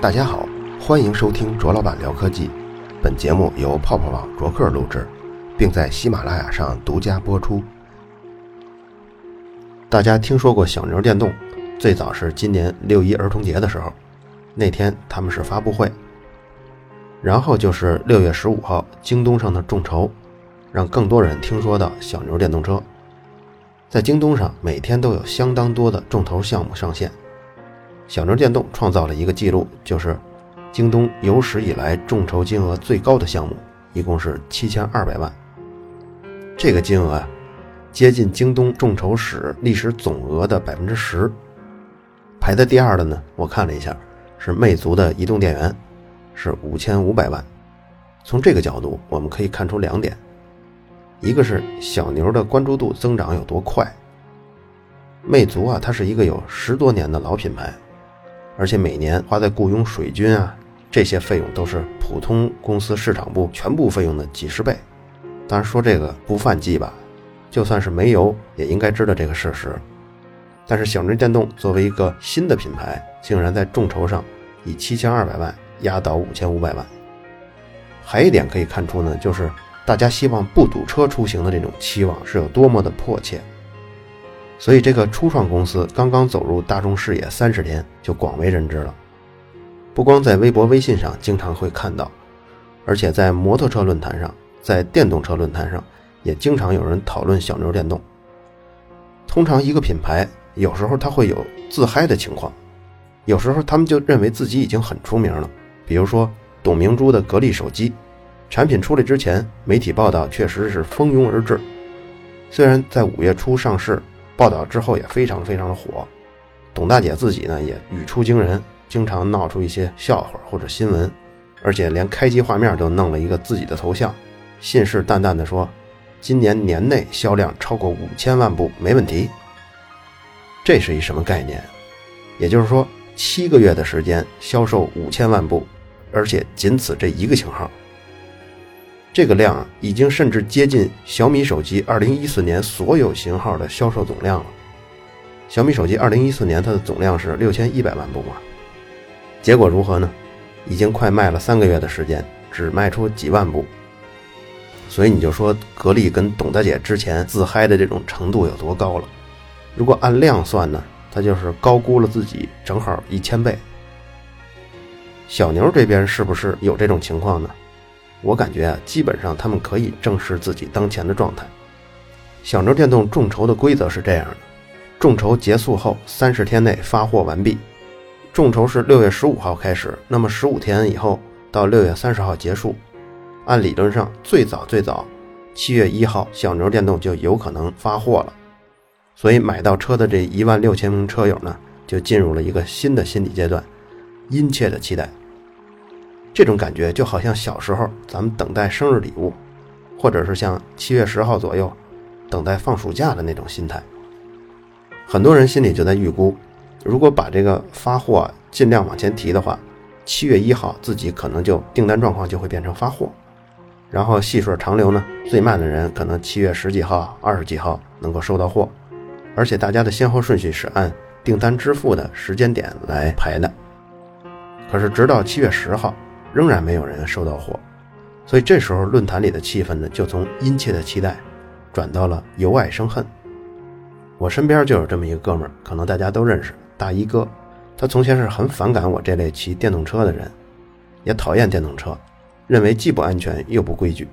大家好，欢迎收听卓老板聊科技。本节目由泡泡网卓克录制，并在喜马拉雅上独家播出。大家听说过小牛电动？最早是今年六一儿童节的时候，那天他们是发布会。然后就是六月十五号，京东上的众筹，让更多人听说到小牛电动车。在京东上，每天都有相当多的众筹项目上线。小牛电动创造了一个记录，就是京东有史以来众筹金额最高的项目，一共是七千二百万。这个金额啊，接近京东众筹史历史总额的百分之十。排在第二的呢，我看了一下，是魅族的移动电源，是五千五百万。从这个角度，我们可以看出两点：一个是小牛的关注度增长有多快。魅族啊，它是一个有十多年的老品牌。而且每年花在雇佣水军啊这些费用都是普通公司市场部全部费用的几十倍。当然说这个不犯忌吧，就算是没有也应该知道这个事实。但是小牛电动作为一个新的品牌，竟然在众筹上以七千二百万压倒五千五百万。还一点可以看出呢，就是大家希望不堵车出行的这种期望是有多么的迫切。所以，这个初创公司刚刚走入大众视野三十天，就广为人知了。不光在微博、微信上经常会看到，而且在摩托车论坛上，在电动车论坛上，也经常有人讨论小牛电动。通常，一个品牌有时候它会有自嗨的情况，有时候他们就认为自己已经很出名了。比如说，董明珠的格力手机产品出来之前，媒体报道确实是蜂拥而至，虽然在五月初上市。报道之后也非常非常的火，董大姐自己呢也语出惊人，经常闹出一些笑话或者新闻，而且连开机画面都弄了一个自己的头像，信誓旦旦地说，今年年内销量超过五千万部没问题。这是一什么概念？也就是说，七个月的时间销售五千万部，而且仅此这一个型号。这个量，已经甚至接近小米手机2014年所有型号的销售总量了。小米手机2014年它的总量是6100万部嘛，结果如何呢？已经快卖了三个月的时间，只卖出几万部。所以你就说格力跟董大姐之前自嗨的这种程度有多高了？如果按量算呢，它就是高估了自己正好一千倍。小牛这边是不是有这种情况呢？我感觉啊，基本上他们可以正视自己当前的状态。小牛电动众筹的规则是这样的：众筹结束后三十天内发货完毕。众筹是六月十五号开始，那么十五天以后到六月三十号结束。按理论上，最早最早七月一号小牛电动就有可能发货了。所以买到车的这一万六千名车友呢，就进入了一个新的心理阶段，殷切的期待。这种感觉就好像小时候咱们等待生日礼物，或者是像七月十号左右等待放暑假的那种心态。很多人心里就在预估，如果把这个发货尽量往前提的话，七月一号自己可能就订单状况就会变成发货，然后细水长流呢，最慢的人可能七月十几号、二十几号能够收到货，而且大家的先后顺序是按订单支付的时间点来排的。可是直到七月十号。仍然没有人收到货，所以这时候论坛里的气氛呢，就从殷切的期待，转到了由爱生恨。我身边就有这么一个哥们儿，可能大家都认识，大衣哥。他从前是很反感我这类骑电动车的人，也讨厌电动车，认为既不安全又不规矩。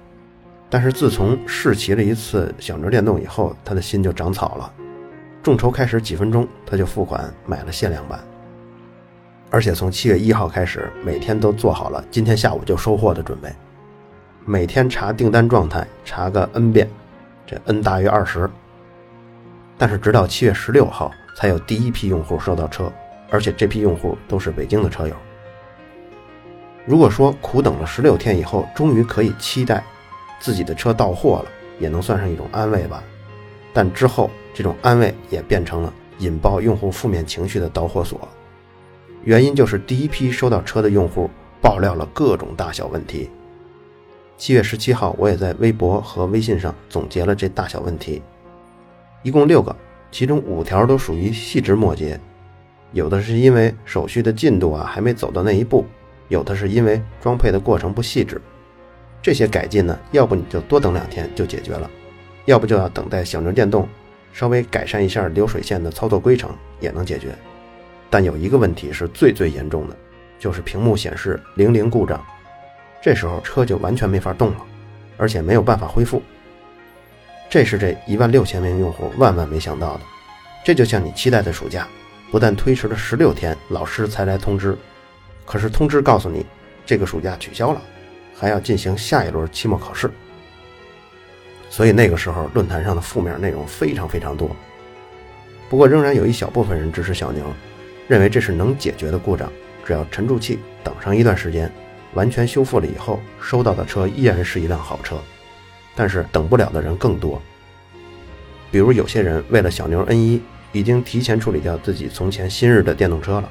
但是自从试骑了一次小牛电动以后，他的心就长草了。众筹开始几分钟，他就付款买了限量版。而且从七月一号开始，每天都做好了今天下午就收货的准备，每天查订单状态，查个 n 遍，这 n 大于二十。但是直到七月十六号，才有第一批用户收到车，而且这批用户都是北京的车友。如果说苦等了十六天以后，终于可以期待自己的车到货了，也能算上一种安慰吧。但之后这种安慰也变成了引爆用户负面情绪的导火索。原因就是第一批收到车的用户爆料了各种大小问题。七月十七号，我也在微博和微信上总结了这大小问题，一共六个，其中五条都属于细枝末节，有的是因为手续的进度啊还没走到那一步，有的是因为装配的过程不细致。这些改进呢，要不你就多等两天就解决了，要不就要等待小牛电动稍微改善一下流水线的操作规程也能解决。但有一个问题是最最严重的，就是屏幕显示零零故障，这时候车就完全没法动了，而且没有办法恢复。这是这一万六千名用户万万没想到的。这就像你期待的暑假，不但推迟了十六天，老师才来通知，可是通知告诉你这个暑假取消了，还要进行下一轮期末考试。所以那个时候论坛上的负面内容非常非常多。不过仍然有一小部分人支持小牛，认为这是能解决的故障，只要沉住气，等上一段时间，完全修复了以后，收到的车依然是一辆好车。但是等不了的人更多，比如有些人为了小牛 N1，已经提前处理掉自己从前新日的电动车了，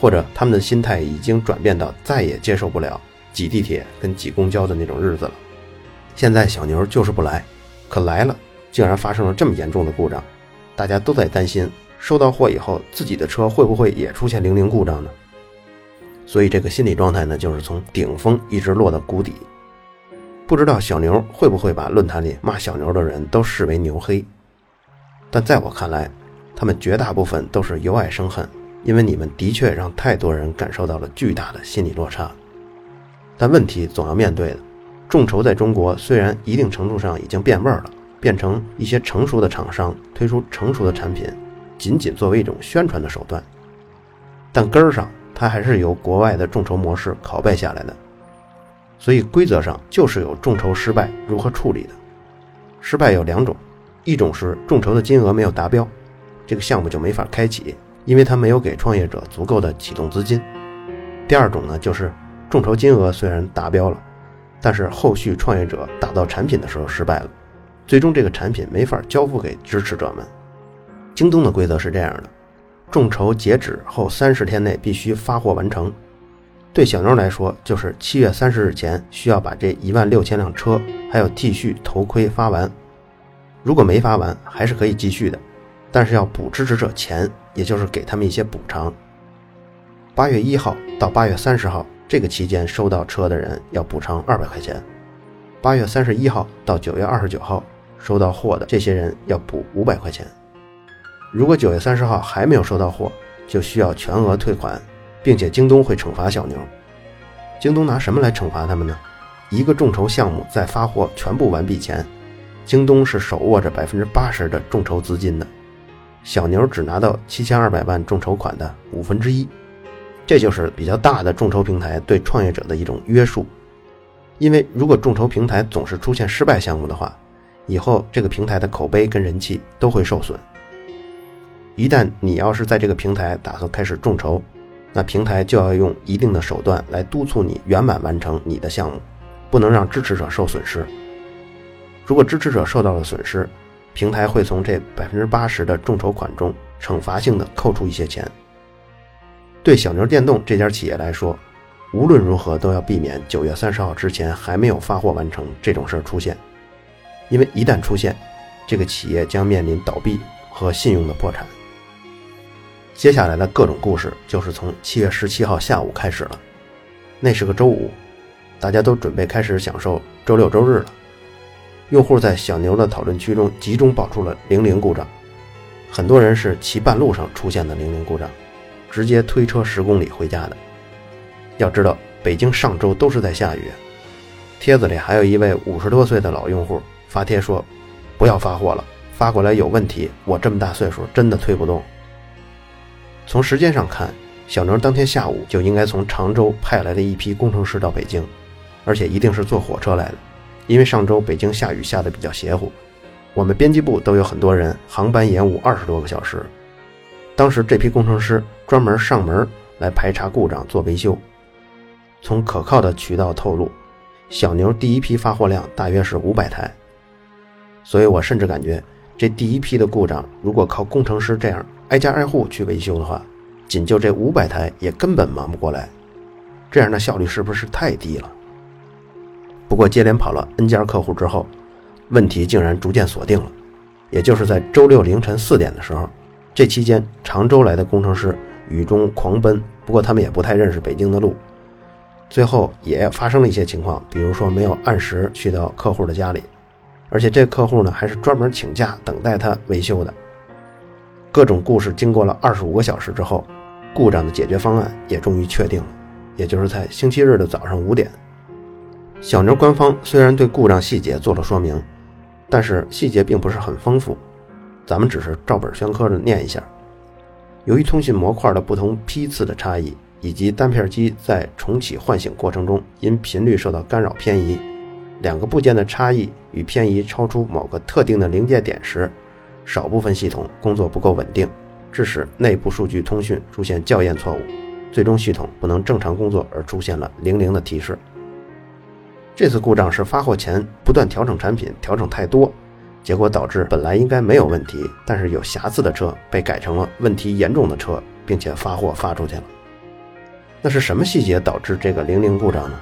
或者他们的心态已经转变到再也接受不了挤地铁跟挤公交的那种日子了。现在小牛就是不来，可来了，竟然发生了这么严重的故障，大家都在担心收到货以后自己的车会不会也出现零零故障呢？所以这个心理状态呢，就是从顶峰一直落到谷底。不知道小牛会不会把论坛里骂小牛的人都视为牛黑，但在我看来，他们绝大部分都是由爱生恨，因为你们的确让太多人感受到了巨大的心理落差。但问题总要面对的，众筹在中国虽然一定程度上已经变味儿了，变成一些成熟的厂商推出成熟的产品，仅仅作为一种宣传的手段，但根儿上它还是由国外的众筹模式拷贝下来的。所以规则上就是有众筹失败如何处理的。失败有两种，一种是众筹的金额没有达标，这个项目就没法开启，因为他没有给创业者足够的启动资金。第二种呢，就是众筹金额虽然达标了，但是后续创业者打造产品的时候失败了，最终这个产品没法交付给支持者们。京东的规则是这样的：众筹截止后三十天内必须发货完成。对小牛来说，就是七月三十日前需要把这一万六千辆车还有 T 恤、头盔发完。如果没发完，还是可以继续的，但是要补支持者钱，也就是给他们一些补偿。八月一号到八月三十号这个期间收到车的人要补偿二百块钱。八月三十一号到九月二十九号收到货的这些人要补五百块钱。如果九月三十号还没有收到货，就需要全额退款。并且京东会惩罚小牛。京东拿什么来惩罚他们呢？一个众筹项目在发货全部完毕前，京东是手握着百分之八十的众筹资金的，小牛只拿到七千二百万众筹款的五分之一。这就是比较大的众筹平台对创业者的一种约束。因为如果众筹平台总是出现失败项目的话，以后这个平台的口碑跟人气都会受损。一旦你要是在这个平台打算开始众筹，那平台就要用一定的手段来督促你圆满完成你的项目，不能让支持者受损失。如果支持者受到了损失，平台会从这百分之八十的众筹款中惩罚性的扣除一些钱。对小牛电动这家企业来说，无论如何都要避免九月三十号之前还没有发货完成这种事儿出现，因为一旦出现，这个企业将面临倒闭和信用的破产。接下来的各种故事就是从七月十七号下午开始了，那是个周五，大家都准备开始享受周六周日了。用户在小牛的讨论区中集中爆出了零零故障，很多人是骑半路上出现的零零故障，直接推车十公里回家的。要知道，北京上周都是在下雨。帖子里还有一位五十多岁的老用户发帖说：“不要发货了，发过来有问题，我这么大岁数真的推不动。”从时间上看，小牛当天下午就应该从常州派来的一批工程师到北京，而且一定是坐火车来的，因为上周北京下雨下的比较邪乎，我们编辑部都有很多人航班延误二十多个小时。当时这批工程师专门上门来排查故障做维修。从可靠的渠道透露，小牛第一批发货量大约是五百台，所以我甚至感觉这第一批的故障如果靠工程师这样。挨家挨户去维修的话，仅就这五百台也根本忙不过来，这样的效率是不是太低了？不过接连跑了 N 家客户之后，问题竟然逐渐锁定了，也就是在周六凌晨四点的时候，这期间常州来的工程师雨中狂奔，不过他们也不太认识北京的路，最后也发生了一些情况，比如说没有按时去到客户的家里，而且这客户呢还是专门请假等待他维修的。各种故事经过了二十五个小时之后，故障的解决方案也终于确定了，也就是在星期日的早上五点。小牛官方虽然对故障细节做了说明，但是细节并不是很丰富，咱们只是照本宣科的念一下。由于通信模块的不同批次的差异，以及单片机在重启唤醒过程中因频率受到干扰偏移，两个部件的差异与偏移超出某个特定的临界点时。少部分系统工作不够稳定，致使内部数据通讯出现校验错误，最终系统不能正常工作而出现了零零的提示。这次故障是发货前不断调整产品，调整太多，结果导致本来应该没有问题，但是有瑕疵的车被改成了问题严重的车，并且发货发出去了。那是什么细节导致这个零零故障呢？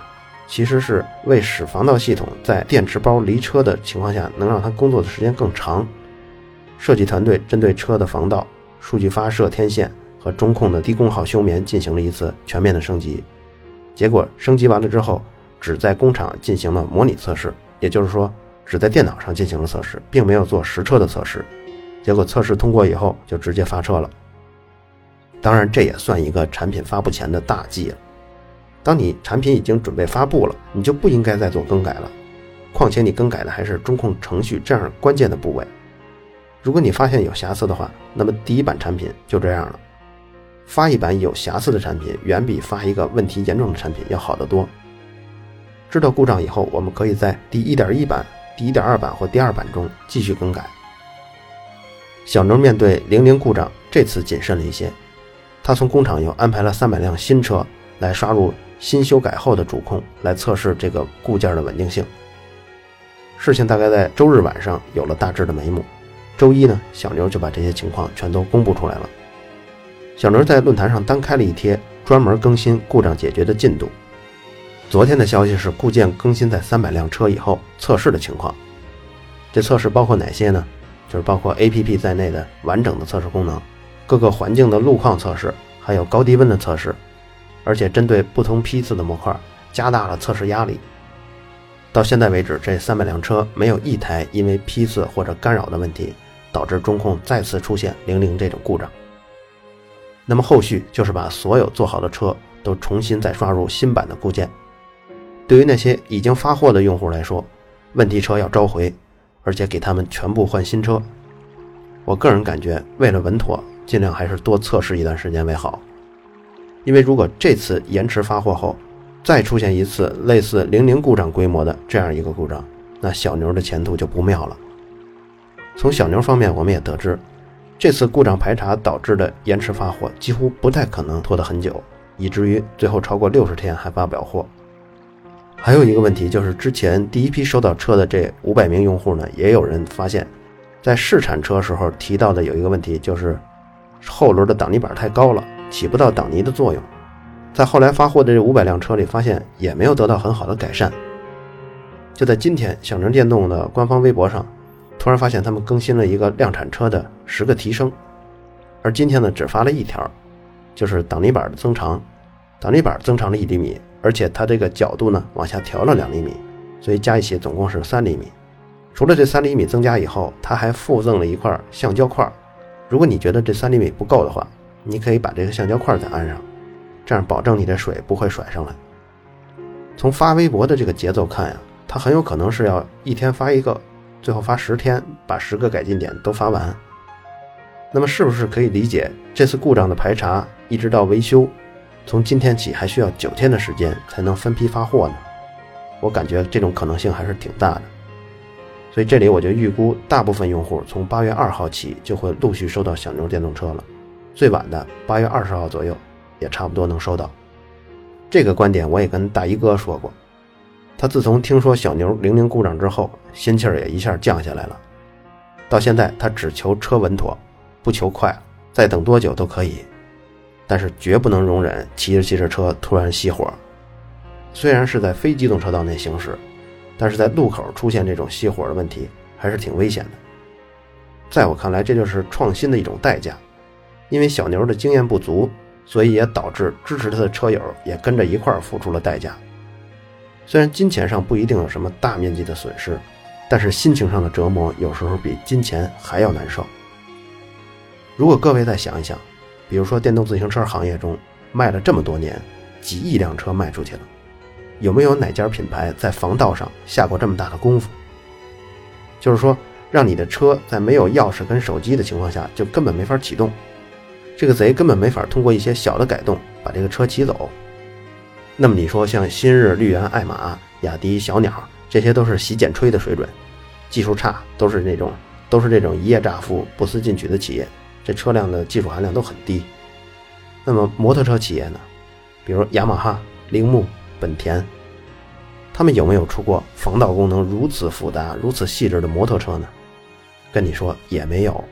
其实是为使防盗系统在电池包离车的情况下能让它工作的时间更长。设计团队针对车的防盗、数据发射天线和中控的低功耗休眠进行了一次全面的升级。结果升级完了之后，只在工厂进行了模拟测试，也就是说，只在电脑上进行了测试，并没有做实车的测试。结果测试通过以后，就直接发车了。当然，这也算一个产品发布前的大忌了。当你产品已经准备发布了，你就不应该再做更改了。况且你更改的还是中控程序这样关键的部位。如果你发现有瑕疵的话，那么第一版产品就这样了。发一版有瑕疵的产品，远比发一个问题严重的产品要好得多。知道故障以后，我们可以在第一点一版、第一点二版或第二版中继续更改。小牛面对零零故障，这次谨慎了一些，他从工厂又安排了三百辆新车来刷入新修改后的主控，来测试这个固件的稳定性。事情大概在周日晚上有了大致的眉目。周一呢，小牛就把这些情况全都公布出来了。小牛在论坛上单开了一贴，专门更新故障解决的进度。昨天的消息是固件更新在三百辆车以后测试的情况。这测试包括哪些呢？就是包括 APP 在内的完整的测试功能，各个环境的路况测试，还有高低温的测试，而且针对不同批次的模块加大了测试压力。到现在为止，这三百辆车没有一台因为批次或者干扰的问题。导致中控再次出现零零这种故障，那么后续就是把所有做好的车都重新再刷入新版的固件。对于那些已经发货的用户来说，问题车要召回，而且给他们全部换新车。我个人感觉，为了稳妥，尽量还是多测试一段时间为好。因为如果这次延迟发货后，再出现一次类似零零故障规模的这样一个故障，那小牛的前途就不妙了。从小牛方面，我们也得知，这次故障排查导致的延迟发货几乎不太可能拖得很久，以至于最后超过六十天还发不了货。还有一个问题就是，之前第一批收到车的这五百名用户呢，也有人发现，在试产车时候提到的有一个问题，就是后轮的挡泥板太高了，起不到挡泥的作用。在后来发货的这五百辆车里，发现也没有得到很好的改善。就在今天，小牛电动的官方微博上。突然发现他们更新了一个量产车的十个提升，而今天呢只发了一条，就是挡泥板的增长，挡泥板增长了一厘米，而且它这个角度呢往下调了两厘米，所以加一起总共是三厘米。除了这三厘米增加以后，它还附赠了一块橡胶块。如果你觉得这三厘米不够的话，你可以把这个橡胶块再安上，这样保证你的水不会甩上来。从发微博的这个节奏看呀，它很有可能是要一天发一个。最后发十天，把十个改进点都发完。那么是不是可以理解，这次故障的排查一直到维修，从今天起还需要九天的时间才能分批发货呢？我感觉这种可能性还是挺大的。所以这里我就预估，大部分用户从八月二号起就会陆续收到小牛电动车了，最晚的八月二十号左右，也差不多能收到。这个观点我也跟大衣哥说过。他自从听说小牛零零故障之后，心气儿也一下降下来了。到现在，他只求车稳妥，不求快，再等多久都可以，但是绝不能容忍骑着骑着车突然熄火。虽然是在非机动车道内行驶，但是在路口出现这种熄火的问题还是挺危险的。在我看来，这就是创新的一种代价。因为小牛的经验不足，所以也导致支持他的车友也跟着一块儿付出了代价。虽然金钱上不一定有什么大面积的损失，但是心情上的折磨有时候比金钱还要难受。如果各位再想一想，比如说电动自行车行业中卖了这么多年，几亿辆车卖出去了，有没有哪家品牌在防盗上下过这么大的功夫？就是说，让你的车在没有钥匙跟手机的情况下就根本没法启动，这个贼根本没法通过一些小的改动把这个车骑走。那么你说，像新日、绿源、爱玛、雅迪、小鸟，这些都是洗剪吹的水准，技术差，都是那种都是这种一夜乍富、不思进取的企业，这车辆的技术含量都很低。那么摩托车企业呢？比如雅马哈、铃木、本田，他们有没有出过防盗功能如此复杂、如此细致的摩托车呢？跟你说也没有，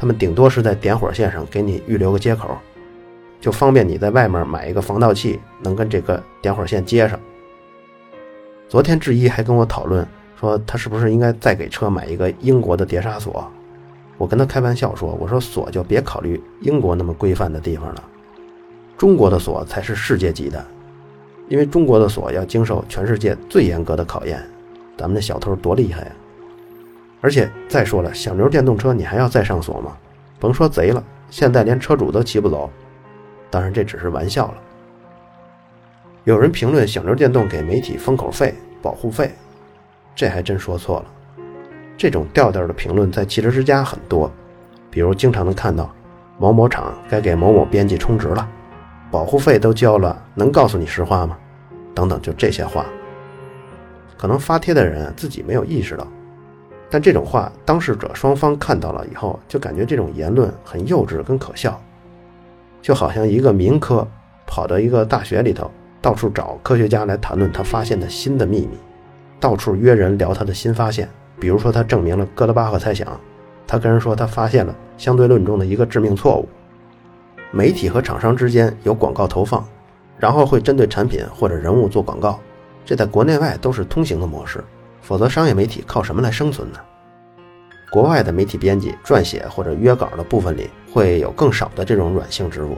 他们顶多是在点火线上给你预留个接口。就方便你在外面买一个防盗器，能跟这个点火线接上。昨天志一还跟我讨论说，他是不是应该再给车买一个英国的碟刹锁？我跟他开玩笑说，我说锁就别考虑英国那么规范的地方了，中国的锁才是世界级的，因为中国的锁要经受全世界最严格的考验。咱们这小偷多厉害呀！而且再说了，小牛电动车你还要再上锁吗？甭说贼了，现在连车主都骑不走。当然，这只是玩笑了。有人评论小牛电动给媒体封口费、保护费，这还真说错了。这种调调的评论在汽车之家很多，比如经常能看到某某厂该给某某编辑充值了，保护费都交了，能告诉你实话吗？等等，就这些话，可能发帖的人自己没有意识到，但这种话当事者双方看到了以后，就感觉这种言论很幼稚跟可笑。就好像一个民科跑到一个大学里头，到处找科学家来谈论他发现的新的秘密，到处约人聊他的新发现。比如说，他证明了哥德巴赫猜想，他跟人说他发现了相对论中的一个致命错误。媒体和厂商之间有广告投放，然后会针对产品或者人物做广告，这在国内外都是通行的模式。否则，商业媒体靠什么来生存呢？国外的媒体编辑撰写或者约稿的部分里会有更少的这种软性植入，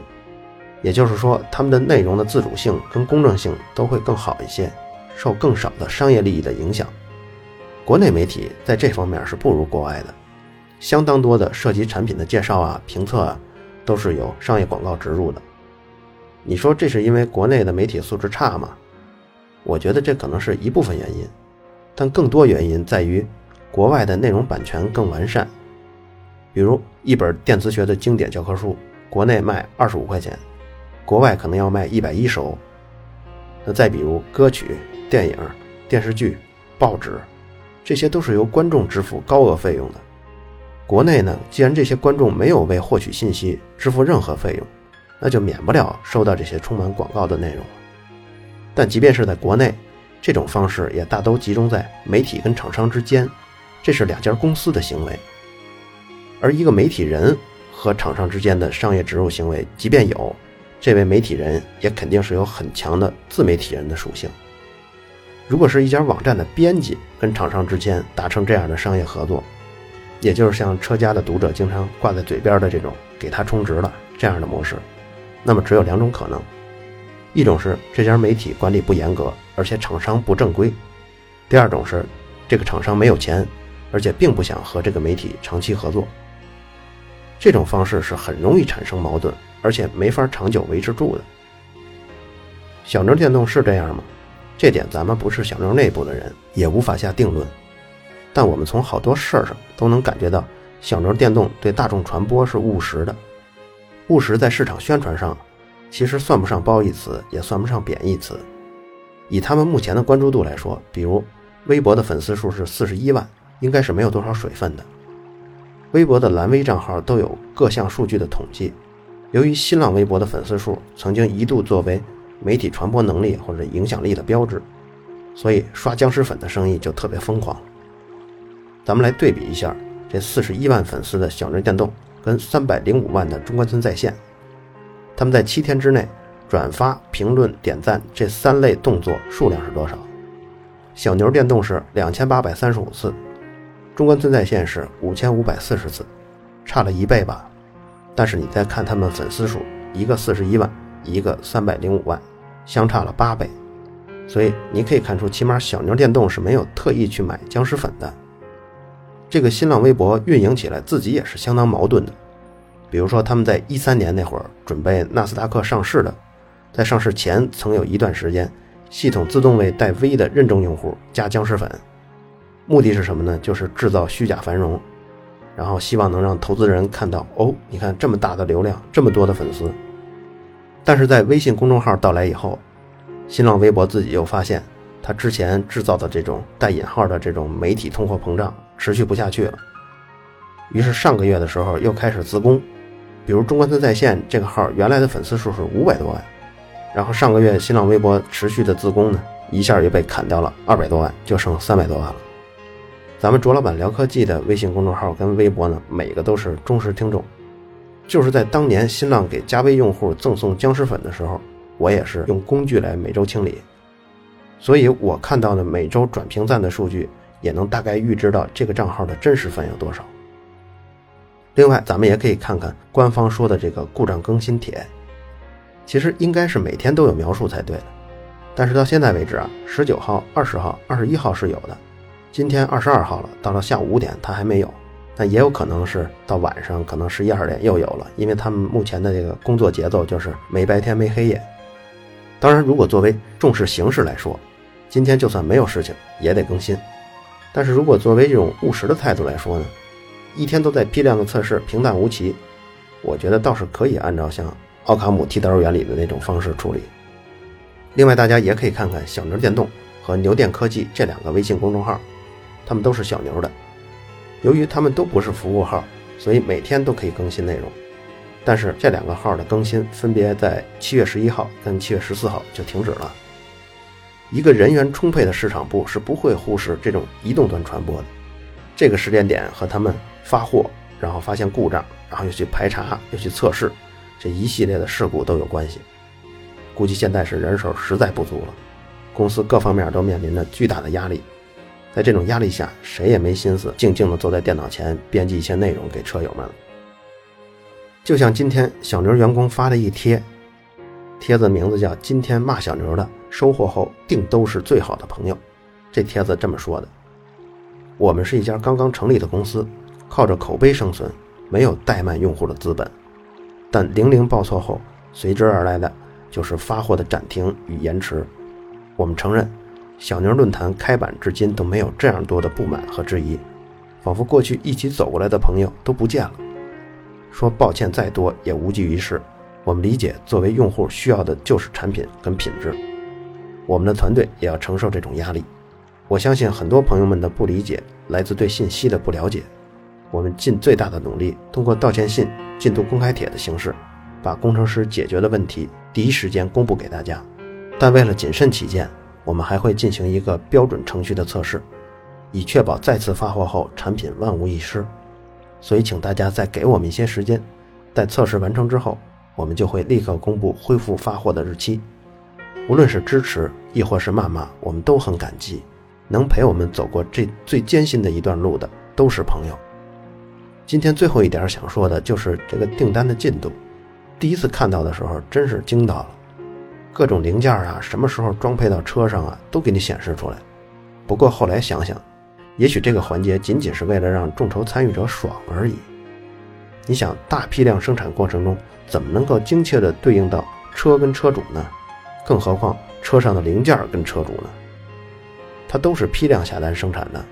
也就是说，他们的内容的自主性跟公正性都会更好一些，受更少的商业利益的影响。国内媒体在这方面是不如国外的，相当多的涉及产品的介绍啊、评测啊，都是有商业广告植入的。你说这是因为国内的媒体素质差吗？我觉得这可能是一部分原因，但更多原因在于。国外的内容版权更完善，比如一本电磁学的经典教科书，国内卖二十五块钱，国外可能要卖一百一十欧。那再比如歌曲、电影、电视剧、报纸，这些都是由观众支付高额费用的。国内呢，既然这些观众没有为获取信息支付任何费用，那就免不了收到这些充满广告的内容。但即便是在国内，这种方式也大都集中在媒体跟厂商之间。这是两家公司的行为，而一个媒体人和厂商之间的商业植入行为，即便有，这位媒体人也肯定是有很强的自媒体人的属性。如果是一家网站的编辑跟厂商之间达成这样的商业合作，也就是像车家的读者经常挂在嘴边的这种“给他充值了”这样的模式，那么只有两种可能：一种是这家媒体管理不严格，而且厂商不正规；第二种是这个厂商没有钱。而且并不想和这个媒体长期合作，这种方式是很容易产生矛盾，而且没法长久维持住的。小牛电动是这样吗？这点咱们不是小牛内部的人，也无法下定论。但我们从好多事儿上都能感觉到，小牛电动对大众传播是务实的。务实在市场宣传上，其实算不上褒义词，也算不上贬义词。以他们目前的关注度来说，比如微博的粉丝数是四十一万。应该是没有多少水分的。微博的蓝微账号都有各项数据的统计。由于新浪微博的粉丝数曾经一度作为媒体传播能力或者影响力的标志，所以刷僵尸粉的生意就特别疯狂。咱们来对比一下这四十一万粉丝的小牛电动跟三百零五万的中关村在线，他们在七天之内转发、评论、点赞这三类动作数量是多少？小牛电动是两千八百三十五次。中关村在线是五千五百四十次，差了一倍吧。但是你再看他们粉丝数，一个四十一万，一个三百零五万，相差了八倍。所以你可以看出，起码小牛电动是没有特意去买僵尸粉的。这个新浪微博运营起来自己也是相当矛盾的。比如说他们在一三年那会儿准备纳斯达克上市的，在上市前曾有一段时间，系统自动为带 V 的认证用户加僵尸粉，目的是什么呢？就是制造虚假繁荣，然后希望能让投资人看到哦，你看这么大的流量，这么多的粉丝。但是在微信公众号到来以后，新浪微博自己又发现，他之前制造的这种带引号的这种媒体通货膨胀持续不下去了。于是上个月的时候又开始自攻。比如中关村在线这个号原来的粉丝数是五百多万，然后上个月新浪微博持续的自攻呢，一下又被砍掉了二百多万，就剩三百多万了。咱们卓老板聊科技的微信公众号跟微博呢，每个都是忠实听众。就是在当年新浪给加微用户赠送僵尸粉的时候，我也是用工具来每周清理，所以我看到的每周转评赞的数据，也能大概预知到这个账号的真实粉有多少。另外，咱们也可以看看官方说的这个故障更新帖，其实应该是每天都有描述才对的。但是到现在为止啊，十九号、二十号、二十一号是有的，今天二十二号了，到了下午五点它还没有。但也有可能是到晚上，可能十一二点又有了，因为他们目前的这个工作节奏就是没白天没黑夜。当然，如果作为重视形式来说，今天就算没有事情也得更新。但是如果作为这种务实的态度来说呢？一天都在批量的测试，平淡无奇。我觉得倒是可以按照像奥卡姆剃刀原理的那种方式处理。另外，大家也可以看看小牛电动和牛电科技这两个微信公众号，他们都是小牛的。由于他们都不是服务号，所以每天都可以更新内容。但是这两个号的更新分别在七月十一号跟七月十四号就停止了。一个人员充沛的市场部是不会忽视这种移动端传播的。这个时间点和他们。发货，然后发现故障，然后又去排查，又去测试，这一系列的事故都有关系。估计现在是人手实在不足了，公司各方面都面临着巨大的压力。在这种压力下，谁也没心思静静地坐在电脑前编辑一些内容给车友们。就像今天小牛员工发的一贴，帖子名字叫“今天骂小牛的，收获后定都是最好的朋友”。这帖子这么说的：“我们是一家刚刚成立的公司。”靠着口碑生存，没有怠慢用户的资本，但零零报错后，随之而来的就是发货的暂停与延迟。我们承认，小牛论坛开版至今都没有这样多的不满和质疑，仿佛过去一起走过来的朋友都不见了。说抱歉再多也无济于事。我们理解，作为用户需要的就是产品跟品质，我们的团队也要承受这种压力。我相信很多朋友们的不理解来自对信息的不了解。我们尽最大的努力，通过道歉信、进度公开帖的形式，把工程师解决的问题第一时间公布给大家。但为了谨慎起见，我们还会进行一个标准程序的测试，以确保再次发货后产品万无一失。所以，请大家再给我们一些时间，待测试完成之后，我们就会立刻公布恢复发货的日期。无论是支持，亦或是谩骂，我们都很感激。能陪我们走过这最艰辛的一段路的，都是朋友。今天最后一点想说的就是这个订单的进度。第一次看到的时候，真是惊到了，各种零件啊，什么时候装配到车上啊，都给你显示出来。不过后来想想，也许这个环节仅仅是为了让众筹参与者爽而已。你想，大批量生产过程中，怎么能够精确地对应到车跟车主呢？更何况车上的零件跟车主呢？它都是批量下单生产的，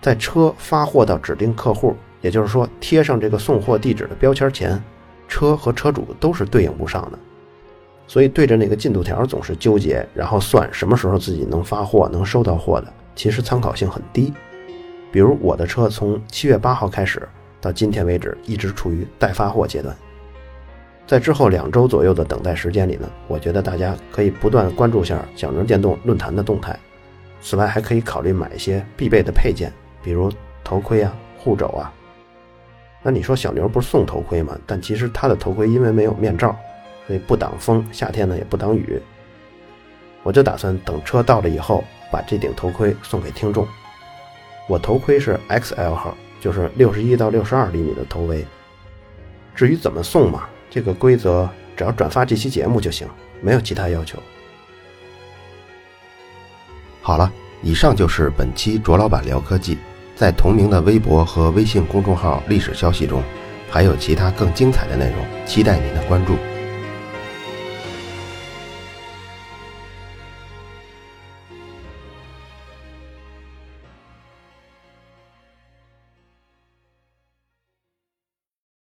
在车发货到指定客户。也就是说，贴上这个送货地址的标签前，车和车主都是对应不上的，所以对着那个进度条总是纠结，然后算什么时候自己能发货、能收到货的，其实参考性很低。比如我的车从七月八号开始到今天为止，一直处于待发货阶段，在之后两周左右的等待时间里呢，我觉得大家可以不断关注下小牛电动论坛的动态，此外还可以考虑买一些必备的配件，比如头盔啊、护肘啊。那你说小牛不是送头盔吗？但其实它的头盔因为没有面罩，所以不挡风，夏天呢也不挡雨。我就打算等车到了以后，把这顶头盔送给听众。我头盔是 XL 号，就是六十一到六十二厘米的头围。至于怎么送嘛，这个规则只要转发这期节目就行，没有其他要求。好了，以上就是本期卓老板聊科技。在同名的微博和微信公众号历史消息中，还有其他更精彩的内容，期待您的关注。